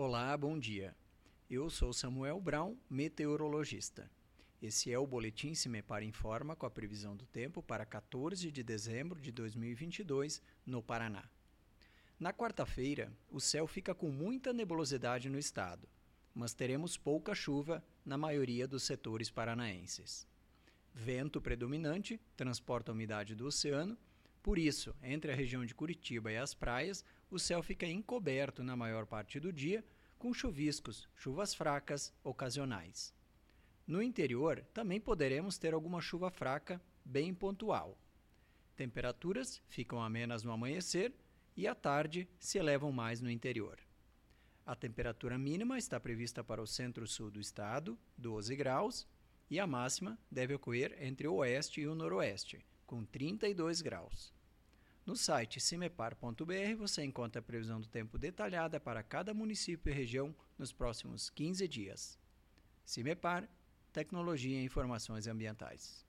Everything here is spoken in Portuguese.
Olá, bom dia. Eu sou Samuel Brown, meteorologista. Esse é o Boletim Cimepar Informa com a previsão do tempo para 14 de dezembro de 2022 no Paraná. Na quarta-feira, o céu fica com muita nebulosidade no estado, mas teremos pouca chuva na maioria dos setores paranaenses. Vento predominante transporta a umidade do oceano, por isso, entre a região de Curitiba e as praias, o céu fica encoberto na maior parte do dia, com chuviscos, chuvas fracas ocasionais. No interior, também poderemos ter alguma chuva fraca, bem pontual. Temperaturas ficam amenas no amanhecer e à tarde se elevam mais no interior. A temperatura mínima está prevista para o centro-sul do estado, 12 graus, e a máxima deve ocorrer entre o oeste e o noroeste, com 32 graus. No site cimepar.br você encontra a previsão do tempo detalhada para cada município e região nos próximos 15 dias. Cimepar, Tecnologia e Informações Ambientais.